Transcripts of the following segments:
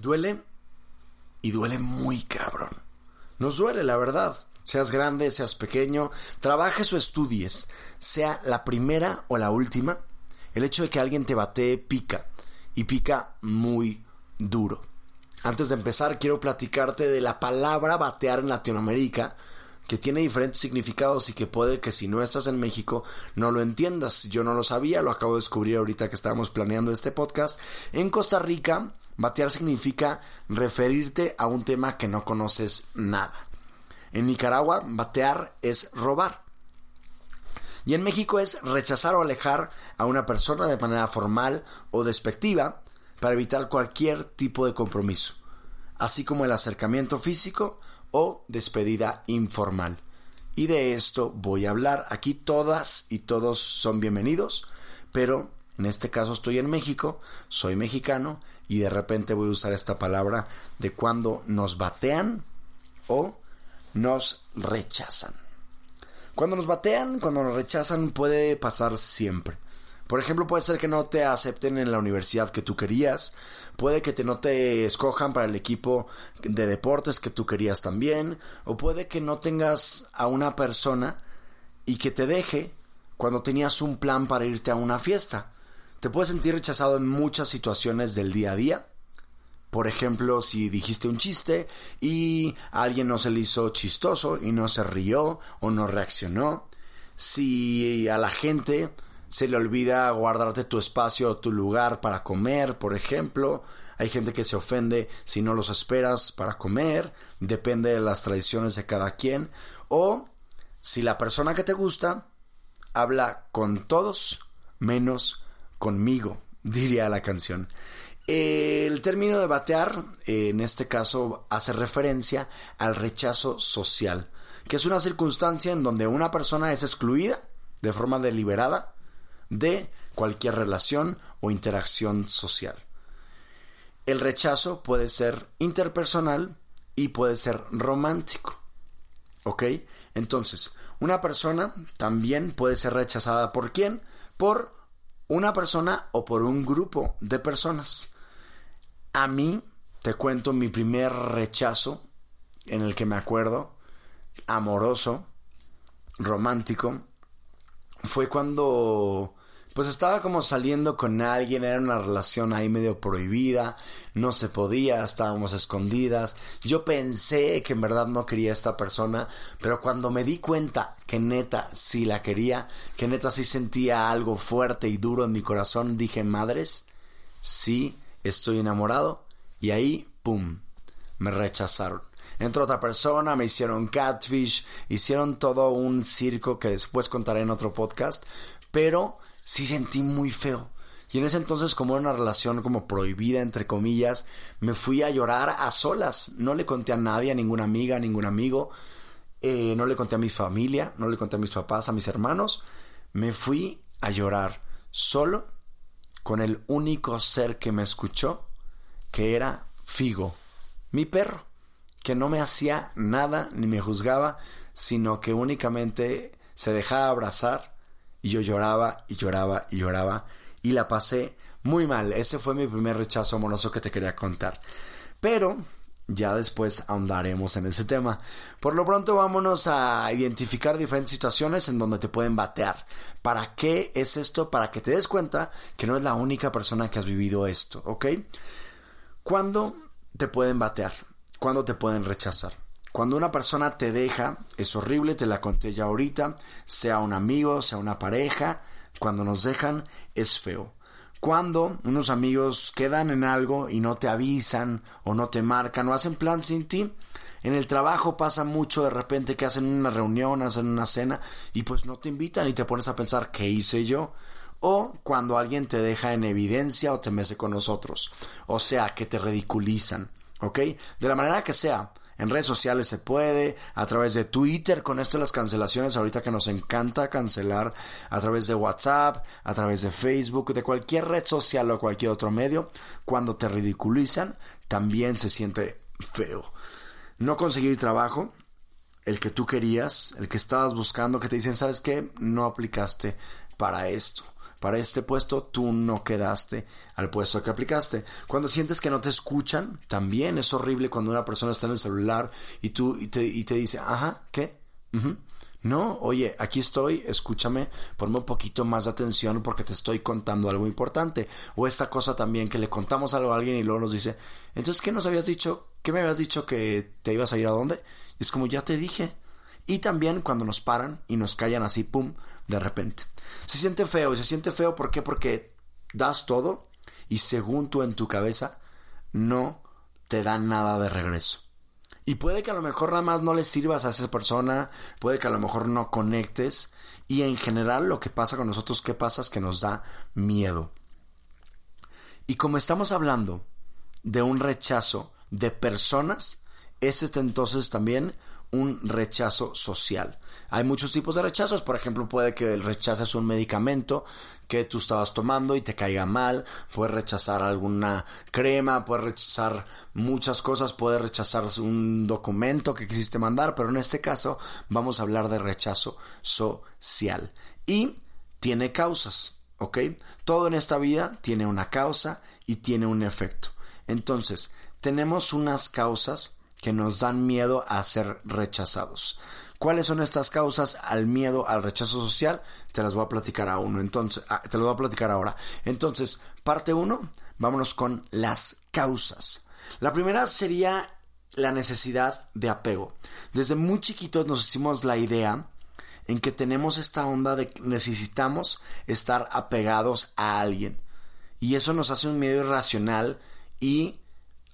Duele y duele muy cabrón. Nos duele, la verdad. Seas grande, seas pequeño, trabajes o estudies, sea la primera o la última, el hecho de que alguien te batee pica y pica muy duro. Antes de empezar, quiero platicarte de la palabra batear en Latinoamérica, que tiene diferentes significados y que puede que si no estás en México no lo entiendas. Yo no lo sabía, lo acabo de descubrir ahorita que estábamos planeando este podcast. En Costa Rica, batear significa referirte a un tema que no conoces nada. En Nicaragua, batear es robar. Y en México es rechazar o alejar a una persona de manera formal o despectiva para evitar cualquier tipo de compromiso, así como el acercamiento físico o despedida informal. Y de esto voy a hablar. Aquí todas y todos son bienvenidos, pero en este caso estoy en México, soy mexicano y de repente voy a usar esta palabra de cuando nos batean o nos rechazan. Cuando nos batean, cuando nos rechazan, puede pasar siempre. Por ejemplo, puede ser que no te acepten en la universidad que tú querías, puede que te no te escojan para el equipo de deportes que tú querías también, o puede que no tengas a una persona y que te deje cuando tenías un plan para irte a una fiesta. Te puedes sentir rechazado en muchas situaciones del día a día, por ejemplo, si dijiste un chiste y alguien no se le hizo chistoso y no se rió o no reaccionó. Si a la gente se le olvida guardarte tu espacio tu lugar para comer, por ejemplo. Hay gente que se ofende si no los esperas para comer. Depende de las tradiciones de cada quien. O si la persona que te gusta habla con todos menos conmigo, diría la canción. El término de batear, en este caso, hace referencia al rechazo social, que es una circunstancia en donde una persona es excluida de forma deliberada de cualquier relación o interacción social. El rechazo puede ser interpersonal y puede ser romántico. ¿Ok? Entonces, una persona también puede ser rechazada por quién? Por una persona o por un grupo de personas. A mí, te cuento mi primer rechazo en el que me acuerdo, amoroso, romántico, fue cuando pues estaba como saliendo con alguien, era una relación ahí medio prohibida, no se podía, estábamos escondidas. Yo pensé que en verdad no quería a esta persona, pero cuando me di cuenta que neta sí la quería, que neta sí sentía algo fuerte y duro en mi corazón, dije, madres, sí estoy enamorado y ahí, ¡pum!, me rechazaron. Entró otra persona, me hicieron catfish, hicieron todo un circo que después contaré en otro podcast, pero sí sentí muy feo. Y en ese entonces, como era una relación como prohibida, entre comillas, me fui a llorar a solas. No le conté a nadie, a ninguna amiga, a ningún amigo. Eh, no le conté a mi familia, no le conté a mis papás, a mis hermanos. Me fui a llorar solo con el único ser que me escuchó que era Figo, mi perro, que no me hacía nada ni me juzgaba, sino que únicamente se dejaba abrazar y yo lloraba y lloraba y lloraba y la pasé muy mal. Ese fue mi primer rechazo amoroso que te quería contar. Pero ya después ahondaremos en ese tema. Por lo pronto vámonos a identificar diferentes situaciones en donde te pueden batear. ¿Para qué es esto? Para que te des cuenta que no es la única persona que has vivido esto, ¿ok? ¿Cuándo te pueden batear? ¿Cuándo te pueden rechazar? Cuando una persona te deja, es horrible, te la conté ya ahorita, sea un amigo, sea una pareja, cuando nos dejan es feo. Cuando unos amigos quedan en algo y no te avisan o no te marcan o hacen plan sin ti, en el trabajo pasa mucho de repente que hacen una reunión, hacen una cena y pues no te invitan y te pones a pensar ¿qué hice yo? O cuando alguien te deja en evidencia o te mece con nosotros. O sea, que te ridiculizan. ¿Ok? De la manera que sea. En redes sociales se puede, a través de Twitter, con esto de las cancelaciones, ahorita que nos encanta cancelar, a través de WhatsApp, a través de Facebook, de cualquier red social o cualquier otro medio, cuando te ridiculizan, también se siente feo. No conseguir trabajo, el que tú querías, el que estabas buscando, que te dicen, ¿sabes qué? No aplicaste para esto para este puesto, tú no quedaste al puesto que aplicaste. Cuando sientes que no te escuchan, también es horrible cuando una persona está en el celular y tú y te, y te dice, ajá, ¿qué? No, oye, aquí estoy, escúchame, ponme un poquito más de atención porque te estoy contando algo importante. O esta cosa también que le contamos algo a alguien y luego nos dice, entonces, ¿qué nos habías dicho? ¿Qué me habías dicho que te ibas a ir a dónde? Y es como, ya te dije. Y también cuando nos paran y nos callan así, pum, de repente. Se siente feo y se siente feo ¿por qué? Porque das todo y según tú en tu cabeza no te dan nada de regreso. Y puede que a lo mejor nada más no le sirvas a esa persona, puede que a lo mejor no conectes y en general lo que pasa con nosotros, ¿qué pasa? Es que nos da miedo. Y como estamos hablando de un rechazo de personas, es entonces también un rechazo social. Hay muchos tipos de rechazos, por ejemplo, puede que el rechaces un medicamento que tú estabas tomando y te caiga mal, puedes rechazar alguna crema, puedes rechazar muchas cosas, puedes rechazar un documento que quisiste mandar, pero en este caso vamos a hablar de rechazo social. Y tiene causas, ¿ok? Todo en esta vida tiene una causa y tiene un efecto. Entonces, tenemos unas causas que nos dan miedo a ser rechazados. ¿Cuáles son estas causas al miedo al rechazo social? Te las voy a platicar a uno. Entonces, ah, te lo voy a platicar ahora. Entonces, parte uno, vámonos con las causas. La primera sería la necesidad de apego. Desde muy chiquitos nos hicimos la idea en que tenemos esta onda de que necesitamos estar apegados a alguien. Y eso nos hace un miedo irracional y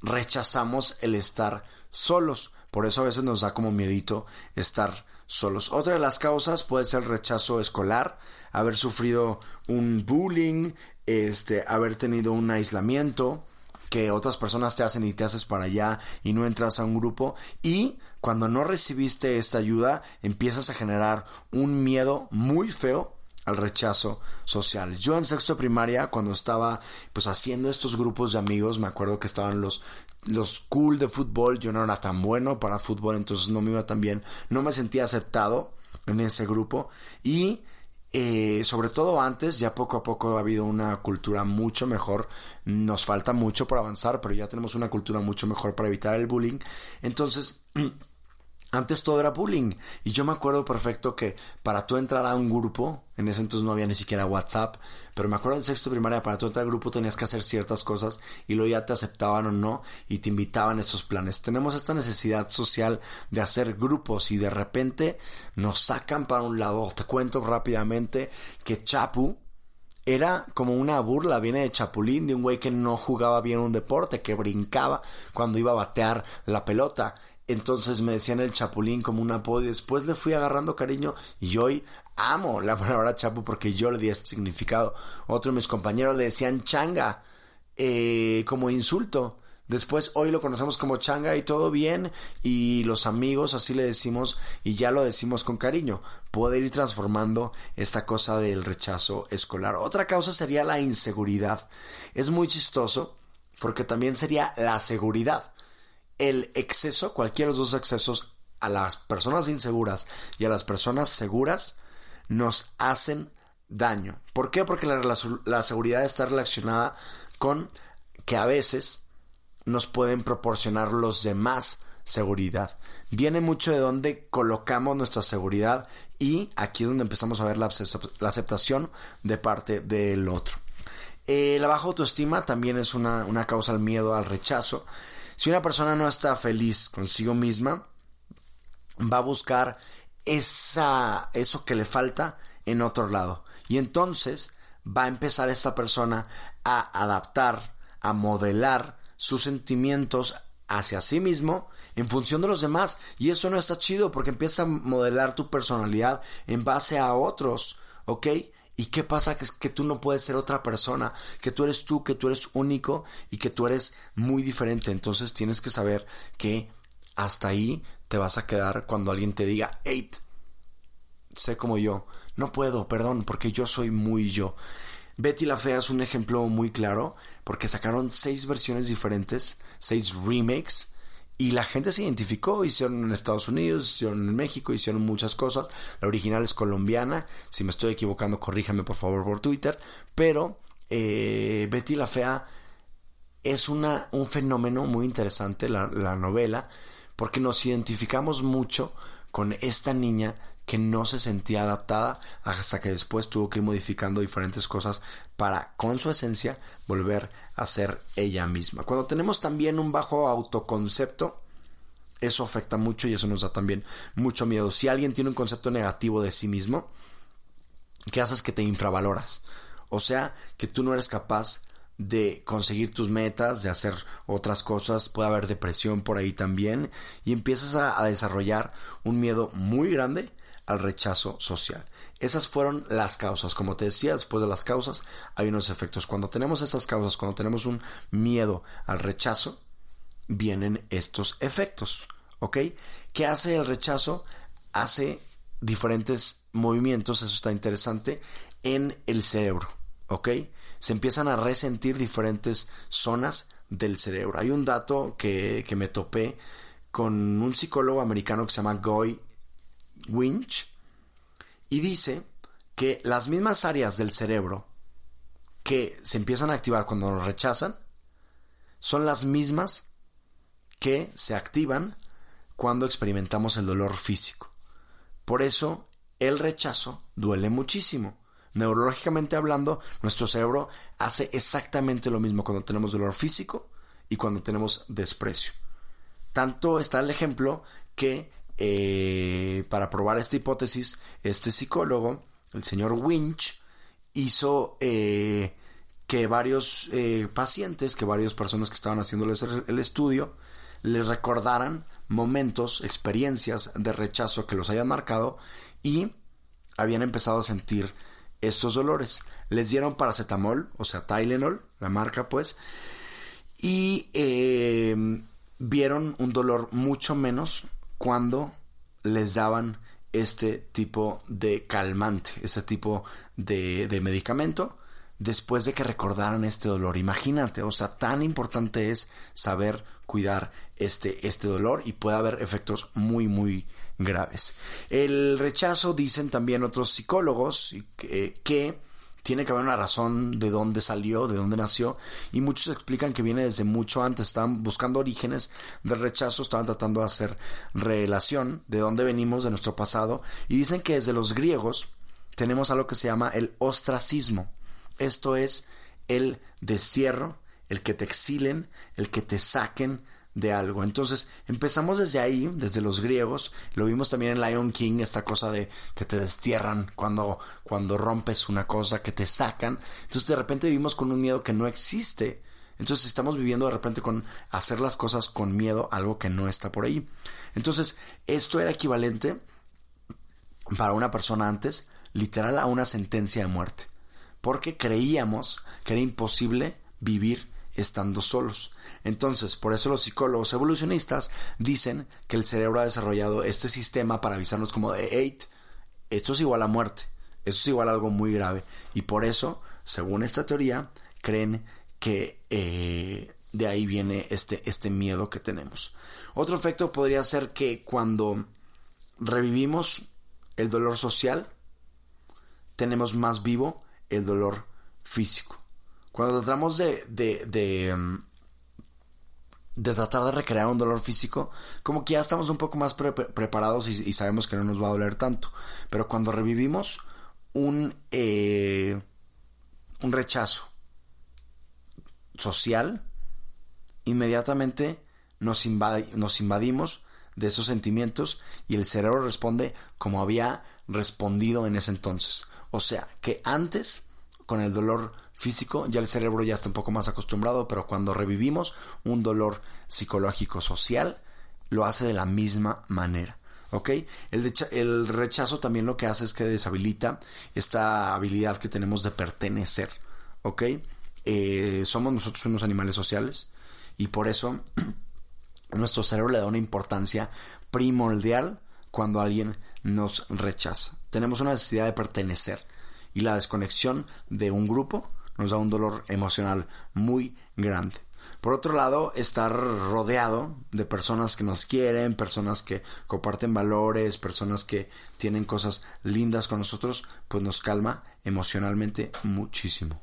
rechazamos el estar solos. Por eso a veces nos da como miedito estar solos. Otra de las causas puede ser el rechazo escolar, haber sufrido un bullying, este, haber tenido un aislamiento que otras personas te hacen y te haces para allá y no entras a un grupo y cuando no recibiste esta ayuda empiezas a generar un miedo muy feo al rechazo social. Yo en sexto primaria, cuando estaba pues haciendo estos grupos de amigos, me acuerdo que estaban los los cool de fútbol, yo no era tan bueno para fútbol, entonces no me iba tan bien, no me sentía aceptado en ese grupo. Y eh, sobre todo antes, ya poco a poco ha habido una cultura mucho mejor, nos falta mucho por avanzar, pero ya tenemos una cultura mucho mejor para evitar el bullying, entonces Antes todo era bullying. Y yo me acuerdo perfecto que para tú entrar a un grupo, en ese entonces no había ni siquiera WhatsApp, pero me acuerdo en sexto primaria, para tú entrar al grupo tenías que hacer ciertas cosas y luego ya te aceptaban o no y te invitaban a esos planes. Tenemos esta necesidad social de hacer grupos y de repente nos sacan para un lado. Te cuento rápidamente que Chapu, era como una burla, viene de Chapulín, de un güey que no jugaba bien un deporte, que brincaba cuando iba a batear la pelota. Entonces me decían el chapulín como un apodo y después le fui agarrando cariño y hoy amo la palabra chapu porque yo le di ese significado. Otro de mis compañeros le decían changa eh, como insulto. Después hoy lo conocemos como changa y todo bien y los amigos así le decimos y ya lo decimos con cariño. Puede ir transformando esta cosa del rechazo escolar. Otra causa sería la inseguridad. Es muy chistoso porque también sería la seguridad el exceso, cualquiera de los dos excesos, a las personas inseguras y a las personas seguras nos hacen daño. ¿Por qué? Porque la, seguridad está relacionada con que a veces nos pueden proporcionar los demás seguridad. Viene mucho de donde colocamos nuestra seguridad y aquí es donde empezamos a ver la, aceptación de parte del otro. La baja autoestima también es una, una causa al miedo, al rechazo. Si una persona no está feliz consigo misma, va a buscar esa, eso que le falta en otro lado. Y entonces va a empezar esta persona a adaptar, a modelar sus sentimientos hacia sí mismo en función de los demás. Y eso no está chido porque empieza a modelar tu personalidad en base a otros, ¿ok? ¿Y qué pasa? Que es que tú no puedes ser otra persona, que tú eres tú, que tú eres único y que tú eres muy diferente. Entonces tienes que saber que hasta ahí te vas a quedar cuando alguien te diga, hey, sé como yo. No puedo, perdón, porque yo soy muy yo. Betty la Fea es un ejemplo muy claro porque sacaron seis versiones diferentes, seis remakes y la gente se identificó, hicieron en Estados Unidos, hicieron en México, hicieron muchas cosas. La original es colombiana, si me estoy equivocando corríjame por favor por Twitter, pero eh, Betty la Fea es una, un fenómeno muy interesante, la, la novela, porque nos identificamos mucho con esta niña que no se sentía adaptada hasta que después tuvo que ir modificando diferentes cosas para, con su esencia, volver a ser ella misma. Cuando tenemos también un bajo autoconcepto, eso afecta mucho y eso nos da también mucho miedo. Si alguien tiene un concepto negativo de sí mismo, ¿qué haces? Que te infravaloras. O sea, que tú no eres capaz de conseguir tus metas, de hacer otras cosas, puede haber depresión por ahí también y empiezas a, a desarrollar un miedo muy grande al rechazo social. Esas fueron las causas. Como te decía, después de las causas hay unos efectos. Cuando tenemos esas causas, cuando tenemos un miedo al rechazo, vienen estos efectos. ¿Ok? ¿Qué hace el rechazo? Hace diferentes movimientos, eso está interesante, en el cerebro. ¿Ok? Se empiezan a resentir diferentes zonas del cerebro. Hay un dato que, que me topé con un psicólogo americano que se llama Goy Winch y dice que las mismas áreas del cerebro que se empiezan a activar cuando nos rechazan son las mismas que se activan cuando experimentamos el dolor físico. Por eso el rechazo duele muchísimo. Neurológicamente hablando, nuestro cerebro hace exactamente lo mismo cuando tenemos dolor físico y cuando tenemos desprecio. Tanto está el ejemplo que eh, para probar esta hipótesis, este psicólogo, el señor Winch, hizo eh, que varios eh, pacientes, que varias personas que estaban haciéndoles el estudio, les recordaran momentos, experiencias de rechazo que los hayan marcado y habían empezado a sentir estos dolores. Les dieron paracetamol, o sea, Tylenol, la marca pues, y vieron un dolor mucho menos cuando les daban este tipo de calmante, este tipo de, medicamento, después de que recordaran este dolor. Imagínate, o sea, tan importante es saber cuidar este, este dolor y puede haber efectos muy, muy graves. El rechazo, dicen también otros psicólogos, que tiene que haber una razón de dónde salió, de dónde nació, y muchos explican que viene desde mucho antes, estaban buscando orígenes del rechazo, estaban tratando de hacer relación de dónde venimos, de nuestro pasado, y dicen que desde los griegos tenemos algo que se llama el ostracismo. Esto es el destierro, el que te exilen, el que te saquen de algo. Entonces empezamos desde ahí, desde los griegos, lo vimos también en Lion King, esta cosa de que te destierran cuando, cuando rompes una cosa, que te sacan. Entonces de repente vivimos con un miedo que no existe. Entonces estamos viviendo de repente con hacer las cosas con miedo, algo que no está por ahí. Entonces esto era equivalente para una persona antes, literal a una sentencia de muerte. Porque creíamos que era imposible vivir estando solos. Entonces, por eso los psicólogos evolucionistas dicen que el cerebro ha desarrollado este sistema para avisarnos como de, hey, esto es igual a muerte, esto es igual a algo muy grave. Y por eso, según esta teoría, creen que eh, de ahí viene este, este miedo que tenemos. Otro efecto podría ser que cuando revivimos el dolor social, tenemos más vivo el dolor físico. Cuando tratamos de, de, de, mm, de tratar de recrear un dolor físico, como que ya estamos un poco más preparados y, sabemos que no nos va a doler tanto. Pero cuando revivimos un, eh, un rechazo social, inmediatamente nos, nos invadimos de esos sentimientos y el cerebro responde como había respondido en ese entonces. O sea, que antes, con el dolor físico, ya el cerebro ya está un poco más acostumbrado, pero cuando revivimos un dolor psicológico social, lo hace de la misma manera. ¿Ok? El, rechazo también lo que hace es que deshabilita esta habilidad que tenemos de pertenecer. ¿Ok? Eh, somos nosotros unos animales sociales y por eso nuestro cerebro le da una importancia primordial cuando alguien nos rechaza. Tenemos una necesidad de pertenecer y la desconexión de un grupo nos da un dolor emocional muy grande. Por otro lado, estar rodeado de personas que nos quieren, personas que comparten valores, personas que tienen cosas lindas con nosotros, pues nos calma emocionalmente muchísimo.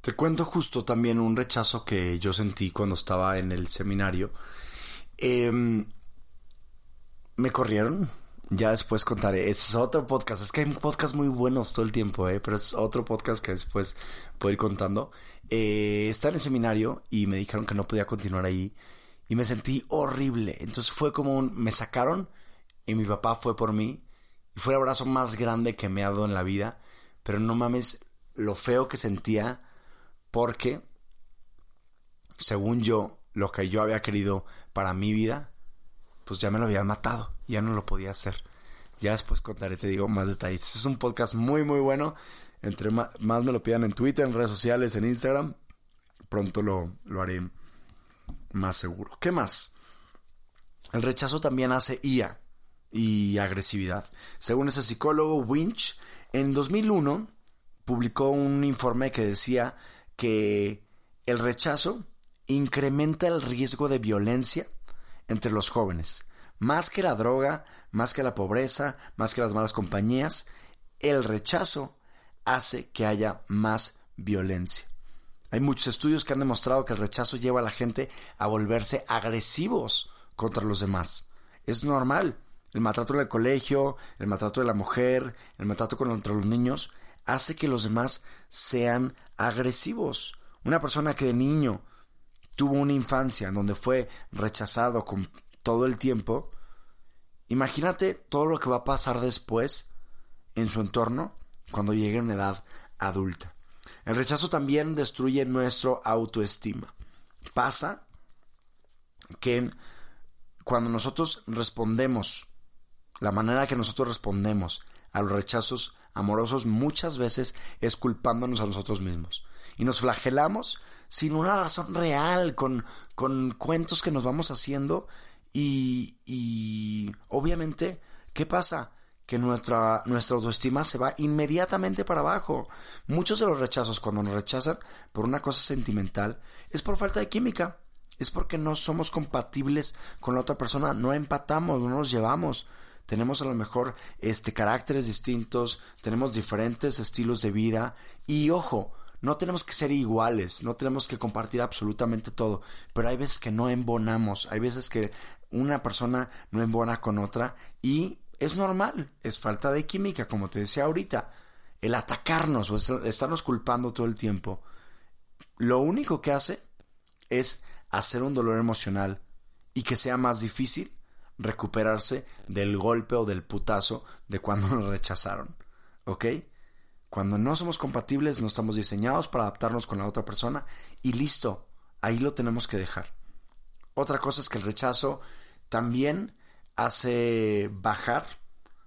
Te cuento justo también un rechazo que yo sentí cuando estaba en el seminario. Em, me corrieron, ya después contaré. Es otro podcast. Es que hay podcasts muy buenos todo el tiempo, ¿eh? Pero es otro podcast que después puedo ir contando. Eh, estaba en el seminario y me dijeron que no podía continuar ahí. Y me sentí horrible. Entonces fue como un... Me sacaron y mi papá fue por mí. Y fue el abrazo más grande que me ha dado en la vida. Pero no mames lo feo que sentía. Porque, según yo, lo que yo había querido para mi vida pues ya me lo habían matado, ya no lo podía hacer. Ya después contaré, te digo, más detalles. Este es un podcast muy, muy bueno. Entre más, me lo pidan en Twitter, en redes sociales, en Instagram, pronto lo, lo haré más seguro. ¿Qué más? El rechazo también hace ira y agresividad. Según ese psicólogo Winch, en 2001 publicó un informe que decía que el rechazo incrementa el riesgo de violencia entre los jóvenes. Más que la droga, más que la pobreza, más que las malas compañías, el rechazo hace que haya más violencia. Hay muchos estudios que han demostrado que el rechazo lleva a la gente a volverse agresivos contra los demás. Es normal. El maltrato en el colegio, el maltrato de la mujer, el maltrato contra los niños, hace que los demás sean agresivos. Una persona que de niño tuvo una infancia en donde fue rechazado con todo el tiempo, imagínate todo lo que va a pasar después en su entorno cuando llegue a una edad adulta. El rechazo también destruye nuestro autoestima. Pasa que cuando nosotros respondemos, la manera que nosotros respondemos a los rechazos amorosos muchas veces es culpándonos a nosotros mismos. Y nos flagelamos sin una razón real, con, con cuentos que nos vamos haciendo y, y obviamente, ¿qué pasa? que nuestra, nuestra autoestima se va inmediatamente para abajo. Muchos de los rechazos, cuando nos rechazan por una cosa sentimental, es por falta de química. Es porque no somos compatibles con la otra persona, no empatamos, no nos llevamos. Tenemos a lo mejor este caracteres distintos, tenemos diferentes estilos de vida y ojo, no tenemos que ser iguales, no tenemos que compartir absolutamente todo, pero hay veces que no embonamos, hay veces que una persona no embona con otra y es normal, es falta de química, como te decía ahorita. El atacarnos o estarnos culpando todo el tiempo, lo único que hace es hacer un dolor emocional y que sea más difícil recuperarse del golpe o del putazo de cuando nos rechazaron. ¿Ok? Cuando no somos compatibles, no estamos diseñados para adaptarnos con la otra persona y listo, ahí lo tenemos que dejar. Otra cosa es que el rechazo también hace bajar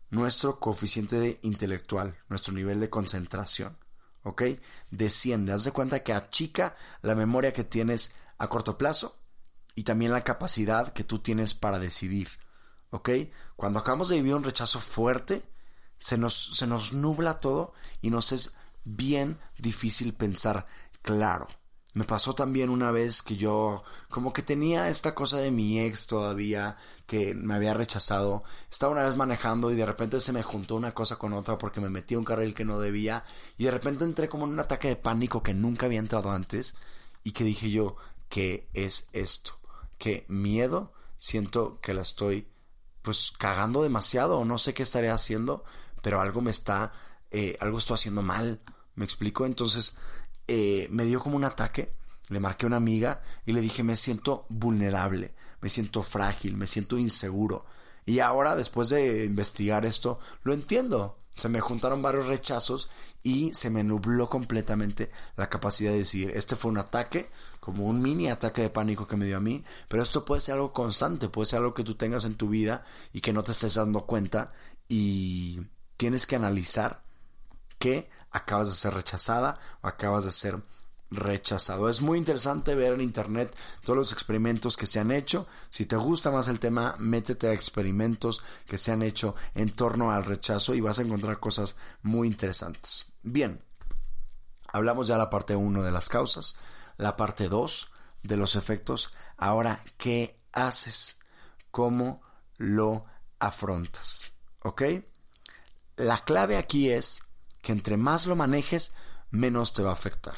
nuestro coeficiente intelectual, nuestro nivel de concentración. ¿Ok? Desciende. Haz de cuenta que achica la memoria que tienes a corto plazo y también la capacidad que tú tienes para decidir. ¿Ok? Cuando acabamos de vivir un rechazo fuerte, se nos, se nos nubla todo y nos es bien difícil pensar claro. Me pasó también una vez que yo como que tenía esta cosa de mi ex todavía que me había rechazado. Estaba una vez manejando y de repente se me juntó una cosa con otra porque me metí a un carril que no debía y de repente entré como en un ataque de pánico que nunca había entrado antes y que dije yo, ¿qué es esto? que miedo, siento que la estoy pues cagando demasiado o no sé qué estaré haciendo, pero algo me está, eh, algo estoy haciendo mal, me explico, entonces eh, me dio como un ataque, le marqué a una amiga y le dije me siento vulnerable, me siento frágil, me siento inseguro, y ahora, después de investigar esto, lo entiendo. Se me juntaron varios rechazos y se me nubló completamente la capacidad de decir, este fue un ataque, como un mini ataque de pánico que me dio a mí, pero esto puede ser algo constante, puede ser algo que tú tengas en tu vida y que no te estés dando cuenta y tienes que analizar que acabas de ser rechazada o acabas de ser rechazado. Es muy interesante ver en internet todos los experimentos que se han hecho. Si te gusta más el tema, métete a experimentos que se han hecho en torno al rechazo y vas a encontrar cosas muy interesantes. Bien, hablamos ya la parte 1 de las causas, la parte 2 de los efectos. Ahora, ¿qué haces? ¿Cómo lo afrontas? ¿Ok? La clave aquí es que entre más lo manejes, menos te va a afectar.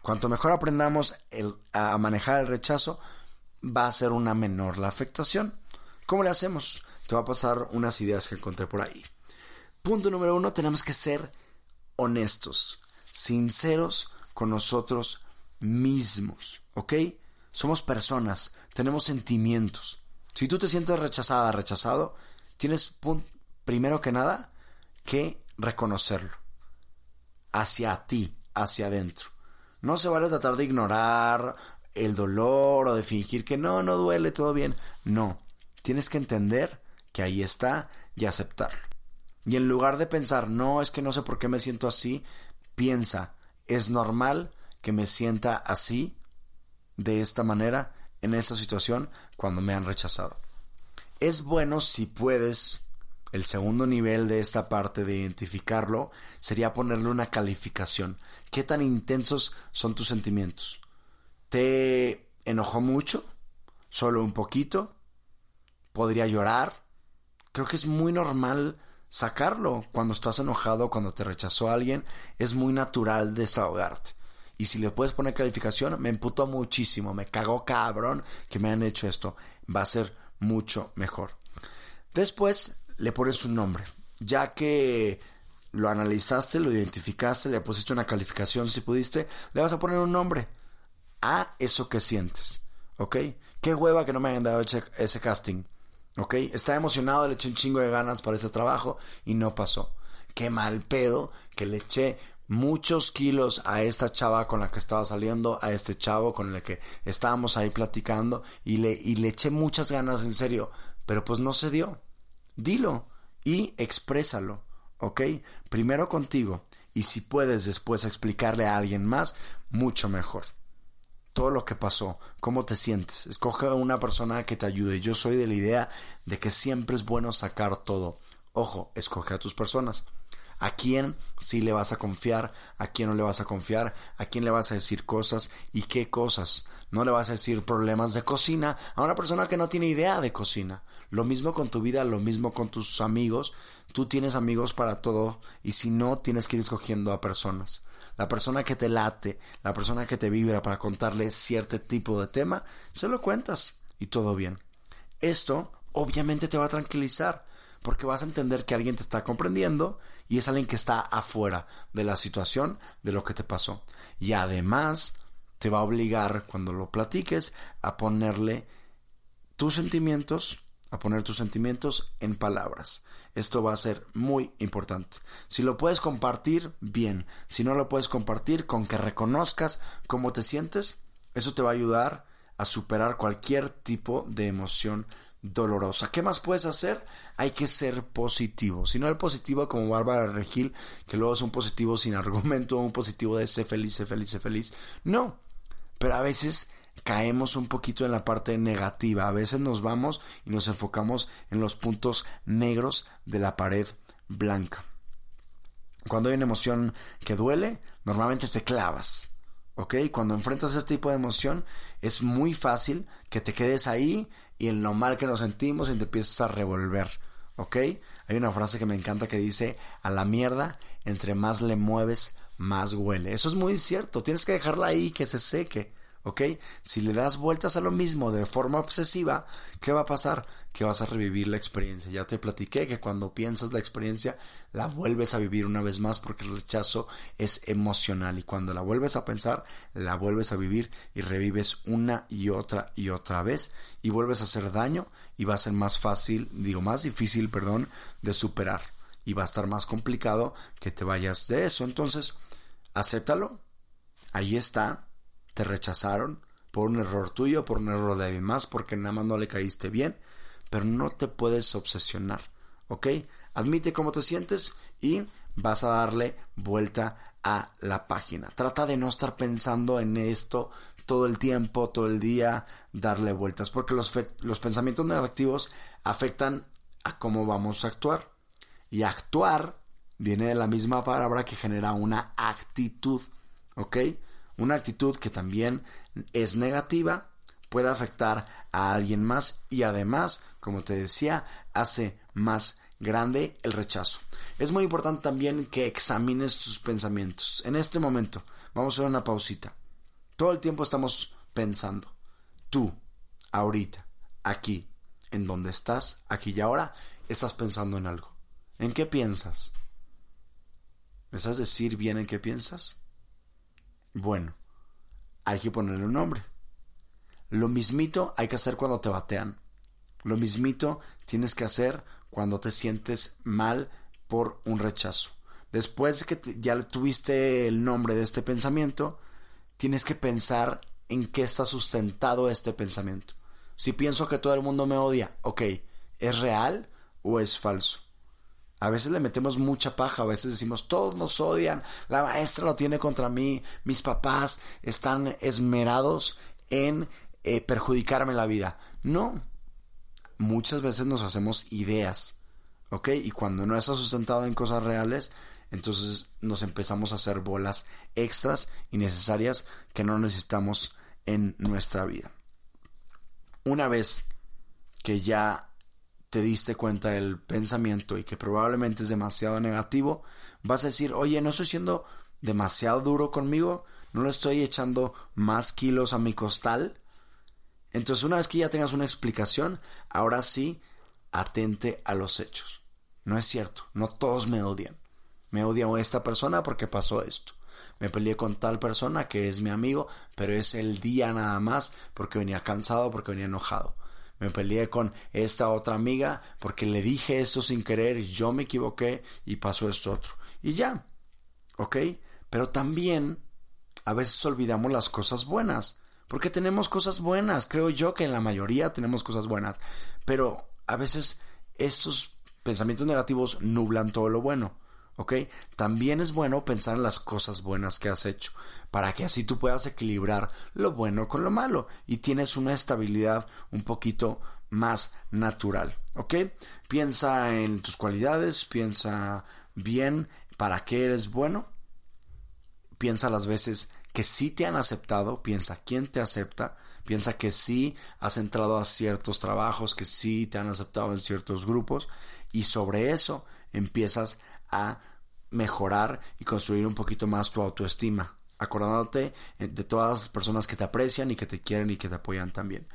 Cuanto mejor aprendamos a manejar el rechazo, va a ser una menor la afectación. ¿Cómo le hacemos? Te voy a pasar unas ideas que encontré por ahí. Punto número uno, tenemos que ser honestos, sinceros con nosotros mismos, ¿ok? Somos personas, tenemos sentimientos. Si tú te sientes rechazada, rechazado, tienes, primero que nada, que reconocerlo. Hacia ti, hacia adentro. No se vale tratar de ignorar el dolor o de fingir que no, no duele, todo bien. No, tienes que entender que ahí está y aceptarlo. Y en lugar de pensar, no, es que no sé por qué me siento así, piensa, es normal que me sienta así, de esta manera, en esta situación, cuando me han rechazado. Es bueno si puedes el segundo nivel de esta parte de identificarlo sería ponerle una calificación. ¿Qué tan intensos son tus sentimientos? ¿Te enojó mucho? ¿Solo un poquito? ¿Podría llorar? Creo que es muy normal sacarlo cuando estás enojado, cuando te rechazó alguien. Es muy natural desahogarte. Y si le puedes poner calificación, me emputó muchísimo, me cagó cabrón que me han hecho esto. Va a ser mucho mejor. Después le pones un nombre. Ya que lo analizaste, lo identificaste, le pusiste una calificación si pudiste, le vas a poner un nombre a eso que sientes. ¿Ok? Qué hueva que no me hayan dado ese, casting. ¿Ok? Está emocionado, le eché un chingo de ganas para ese trabajo y no pasó. Qué mal pedo que le eché muchos kilos a esta chava con la que estaba saliendo, a este chavo con el que estábamos ahí platicando y le, y le eché muchas ganas en serio, pero pues no se dio dilo y exprésalo, ¿ok? Primero contigo y si puedes después explicarle a alguien más, mucho mejor. Todo lo que pasó, cómo te sientes, escoge a una persona que te ayude. Yo soy de la idea de que siempre es bueno sacar todo. Ojo, escoge a tus personas. ¿A quién sí le vas a confiar? ¿A quién no le vas a confiar? ¿A quién le vas a decir cosas? ¿Y qué cosas? No le vas a decir problemas de cocina a una persona que no tiene idea de cocina. Lo mismo con tu vida, lo mismo con tus amigos. Tú tienes amigos para todo y si no, tienes que ir escogiendo a personas. La persona que te late, la persona que te vibra para contarle cierto tipo de tema, se lo cuentas y todo bien. Esto obviamente te va a tranquilizar porque vas a entender que alguien te está comprendiendo y es alguien que está afuera de la situación, de lo que te pasó. Y además te va a obligar cuando lo platiques a ponerle tus sentimientos, a poner tus sentimientos en palabras. Esto va a ser muy importante. Si lo puedes compartir, bien. Si no lo puedes compartir, con que reconozcas cómo te sientes, eso te va a ayudar a superar cualquier tipo de emoción dolorosa. ¿Qué más puedes hacer? Hay que ser positivo. Si no el positivo como Bárbara Regil, que luego es un positivo sin argumento, un positivo de sé feliz, sé feliz, sé feliz. No. Pero a veces caemos un poquito en la parte negativa. A veces nos vamos y nos enfocamos en los puntos negros de la pared blanca. Cuando hay una emoción que duele, normalmente te clavas. ¿Ok? Cuando enfrentas este tipo de emoción, es muy fácil que te quedes ahí y en lo mal que nos sentimos y te empiezas a revolver. ¿Ok? Hay una frase que me encanta que dice, a la mierda, entre más le mueves, más huele. Eso es muy cierto. Tienes que dejarla ahí, que se seque. ¿Ok? Si le das vueltas a lo mismo de forma obsesiva, ¿qué va a pasar? Que vas a revivir la experiencia. Ya te platiqué que cuando piensas la experiencia, la vuelves a vivir una vez más porque el rechazo es emocional y cuando la vuelves a pensar, la vuelves a vivir y revives una y otra y otra vez y vuelves a hacer daño y va a ser más fácil, digo más difícil, perdón, de superar y va a estar más complicado que te vayas de eso. Entonces, acéptalo. Ahí está te rechazaron por un error tuyo, por un error de alguien más, porque nada más no le caíste bien, pero no te puedes obsesionar, ¿ok? Admite cómo te sientes y vas a darle vuelta a la página. Trata de no estar pensando en esto todo el tiempo, todo el día, darle vueltas, porque los, los pensamientos negativos afectan a cómo vamos a actuar. Y actuar viene de la misma palabra que genera una actitud, ¿ok? Una actitud que también es negativa puede afectar a alguien más y además, como te decía, hace más grande el rechazo. Es muy importante también que examines tus pensamientos. En este momento, vamos a hacer una pausita. Todo el tiempo estamos pensando. Tú, ahorita, aquí, en donde estás, aquí y ahora, estás pensando en algo. ¿En qué piensas? ¿Me sabes decir bien en qué piensas? Bueno, hay que ponerle un nombre. Lo mismito hay que hacer cuando te batean. Lo mismito tienes que hacer cuando te sientes mal por un rechazo. Después de que ya tuviste el nombre de este pensamiento, tienes que pensar en qué está sustentado este pensamiento. Si pienso que todo el mundo me odia, ok, ¿es real o es falso? A veces le metemos mucha paja, a veces decimos, todos nos odian, la maestra lo tiene contra mí, mis papás están esmerados en eh, perjudicarme la vida. No, muchas veces nos hacemos ideas, ¿ok? Y cuando no está sustentado en cosas reales, entonces nos empezamos a hacer bolas extras y necesarias que no necesitamos en nuestra vida. Una vez que ya te diste cuenta del pensamiento y que probablemente es demasiado negativo, vas a decir, oye, no estoy siendo demasiado duro conmigo, no le estoy echando más kilos a mi costal. Entonces, una vez que ya tengas una explicación, ahora sí, atente a los hechos. No es cierto, no todos me odian. Me odia esta persona porque pasó esto. Me peleé con tal persona que es mi amigo, pero es el día nada más porque venía cansado, porque venía enojado me peleé con esta otra amiga porque le dije esto sin querer, yo me equivoqué y pasó esto otro. Y ya, ¿ok? Pero también a veces olvidamos las cosas buenas, porque tenemos cosas buenas, creo yo que en la mayoría tenemos cosas buenas, pero a veces estos pensamientos negativos nublan todo lo bueno. ¿Ok? También es bueno pensar en las cosas buenas que has hecho, para que así tú puedas equilibrar lo bueno con lo malo y tienes una estabilidad un poquito más natural, ¿ok? Piensa en tus cualidades, piensa bien para qué eres bueno, piensa las veces que sí te han aceptado, piensa quién te acepta, piensa que sí has entrado a ciertos trabajos, que sí te han aceptado en ciertos grupos y sobre eso empiezas a mejorar y construir un poquito más tu autoestima, acordándote eh, de todas las personas que te aprecian y que te quieren y que te apoyan también.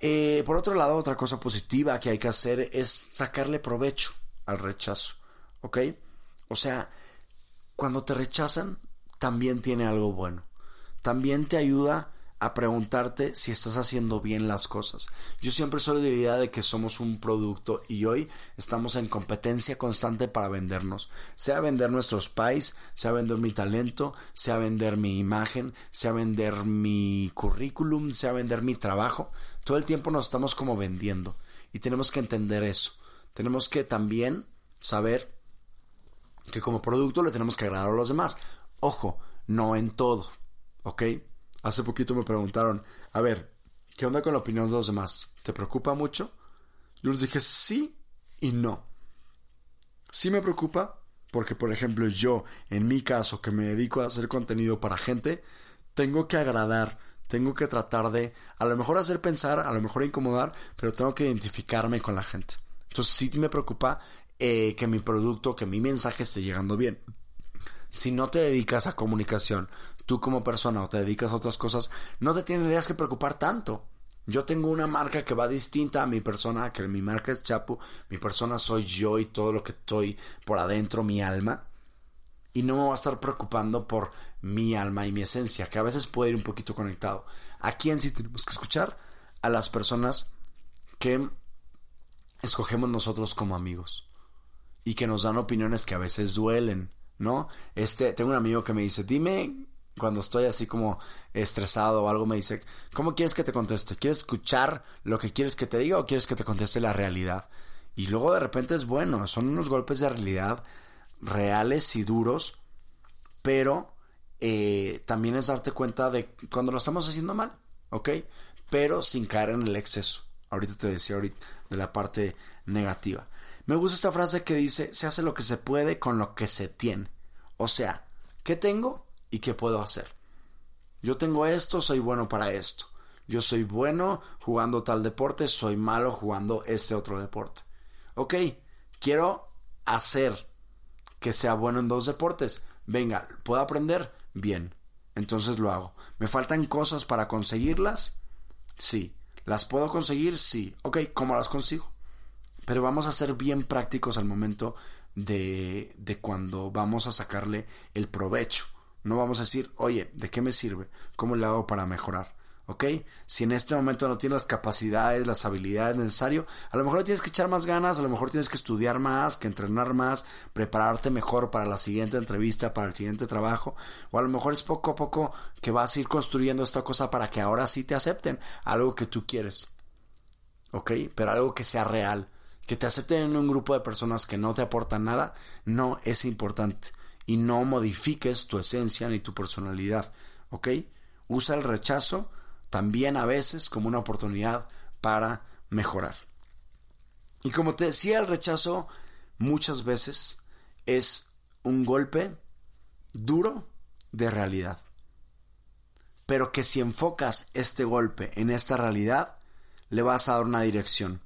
Eh, por otro lado, otra cosa positiva que hay que hacer es sacarle provecho al rechazo, ¿ok? O sea, cuando te rechazan, también tiene algo bueno. También te ayuda a preguntarte si estás haciendo bien las cosas. Yo siempre soy de idea de que somos un producto y hoy estamos en competencia constante para vendernos. Sea vender nuestros pies, sea vender mi talento, sea vender mi imagen, sea vender mi currículum, sea vender mi trabajo. Todo el tiempo nos estamos como vendiendo y tenemos que entender eso. Tenemos que también saber que como producto le tenemos que agradar a los demás. Ojo, no en todo, ¿ok? Hace poquito me preguntaron, a ver, ¿qué onda con la opinión de los demás? ¿Te preocupa mucho? Yo les dije sí y no. Sí me preocupa porque, por ejemplo, yo, en mi caso, que me dedico a hacer contenido para gente, tengo que agradar, tengo que tratar de, a lo mejor hacer pensar, a lo mejor incomodar, pero tengo que identificarme con la gente. Entonces sí me preocupa eh, que mi producto, que mi mensaje esté llegando bien. Si no te dedicas a comunicación, tú como persona o te dedicas a otras cosas, no te tendrías que preocupar tanto. Yo tengo una marca que va distinta a mi persona, que mi marca es Chapu, mi persona soy yo y todo lo que estoy por adentro, mi alma. Y no me voy a estar preocupando por mi alma y mi esencia, que a veces puede ir un poquito conectado. ¿A quién sí tenemos que escuchar? A las personas que escogemos nosotros como amigos y que nos dan opiniones que a veces duelen, ¿no? Este, tengo un amigo que me dice, dime cuando estoy así como estresado o algo, me dice, ¿cómo quieres que te conteste? ¿Quieres escuchar lo que quieres que te diga o quieres que te conteste la realidad? Y luego de repente es bueno, son unos golpes de realidad reales y duros, pero eh, también es darte cuenta de cuando lo estamos haciendo mal, ¿ok? Pero sin caer en el exceso. Ahorita te decía ahorita de la parte negativa. Me gusta esta frase que dice, se hace lo que se puede con lo que se tiene. O sea, ¿qué tengo? y qué puedo hacer. Yo tengo esto, soy bueno para esto. Yo soy bueno jugando tal deporte, soy malo jugando este otro deporte. Ok, quiero hacer que sea bueno en dos deportes. Venga, ¿puedo aprender? Bien, entonces lo hago. ¿Me faltan cosas para conseguirlas? Sí. ¿Las puedo conseguir? Sí. Ok, ¿cómo las consigo? Pero vamos a ser bien prácticos al momento de, de cuando vamos a sacarle el provecho. No vamos a decir, oye, ¿de qué me sirve? ¿Cómo le hago para mejorar? ¿Ok? Si en este momento no tienes las capacidades, las habilidades necesarias, a lo mejor tienes que echar más ganas, a lo mejor tienes que estudiar más, que entrenar más, prepararte mejor para la siguiente entrevista, para el siguiente trabajo, o a lo mejor es poco a poco que vas a ir construyendo esta cosa para que ahora sí te acepten algo que tú quieres. ¿Ok? Pero algo que sea real. Que te acepten en un grupo de personas que no te aportan nada, no es importante y no modifiques tu esencia ni tu personalidad, ¿ok? Usa el rechazo también a veces como una oportunidad para mejorar. Y como te decía, el rechazo muchas veces es un golpe duro de realidad. Pero que si enfocas este golpe en esta realidad, le vas a dar una dirección.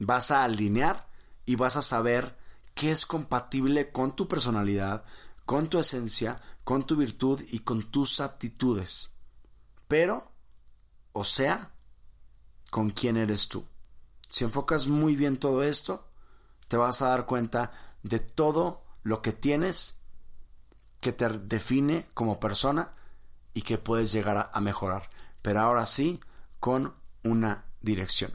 Vas a alinear y vas a saber que es compatible con tu personalidad, con tu esencia, con tu virtud y con tus aptitudes. Pero, o sea, con quién eres tú. Si enfocas muy bien todo esto, te vas a dar cuenta de todo lo que tienes que te define como persona y que puedes llegar a, mejorar. Pero ahora sí, con una dirección.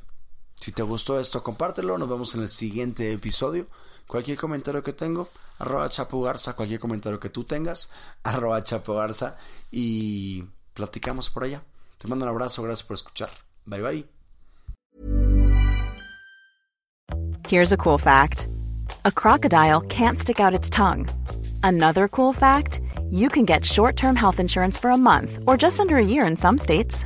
Si te gustó esto, compártelo. Nos vemos en el siguiente episodio. Cualquier comentario que tengo, arroba Chapo Garza, cualquier comentario que tú tengas, arroba Chapo Garza y platicamos por allá. Te mando un abrazo, gracias por escuchar. Bye bye. Here's a cool fact. A crocodile can't stick out its tongue. Another cool fact, you can get short-term health insurance for a month or just under a year in some states.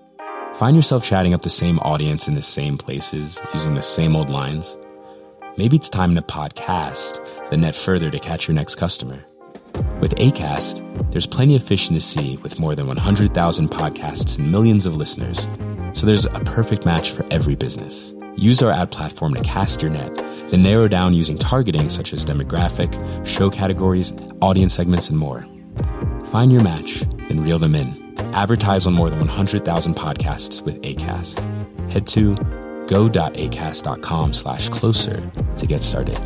Find yourself chatting up the same audience in the same places, using the same old lines? Maybe it's time to podcast the net further to catch your next customer. With ACAST, there's plenty of fish in the sea with more than 100,000 podcasts and millions of listeners. So there's a perfect match for every business. Use our ad platform to cast your net, then narrow down using targeting such as demographic, show categories, audience segments, and more. Find your match, then reel them in. Advertise on more than 100,000 podcasts with ACAST. Head to go.acast.com slash closer to get started.